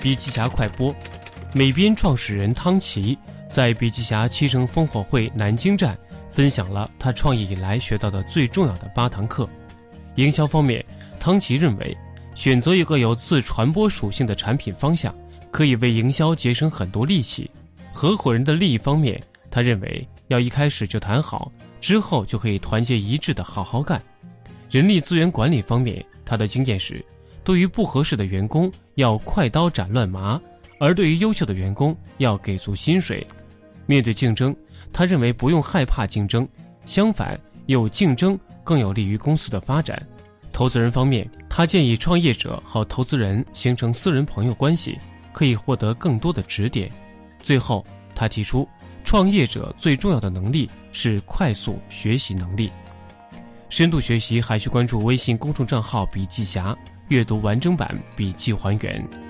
笔记侠快播，美编创始人汤奇在笔记侠七城烽火会南京站分享了他创业以来学到的最重要的八堂课。营销方面，汤奇认为，选择一个有自传播属性的产品方向，可以为营销节省很多力气。合伙人的利益方面，他认为要一开始就谈好，之后就可以团结一致的好好干。人力资源管理方面，他的经验是，对于不合适的员工要快刀斩乱麻，而对于优秀的员工要给足薪水。面对竞争，他认为不用害怕竞争，相反，有竞争更有利于公司的发展。投资人方面，他建议创业者和投资人形成私人朋友关系，可以获得更多的指点。最后，他提出，创业者最重要的能力是快速学习能力。深度学习还需关注微信公众账号“笔记侠”，阅读完整版笔记还原。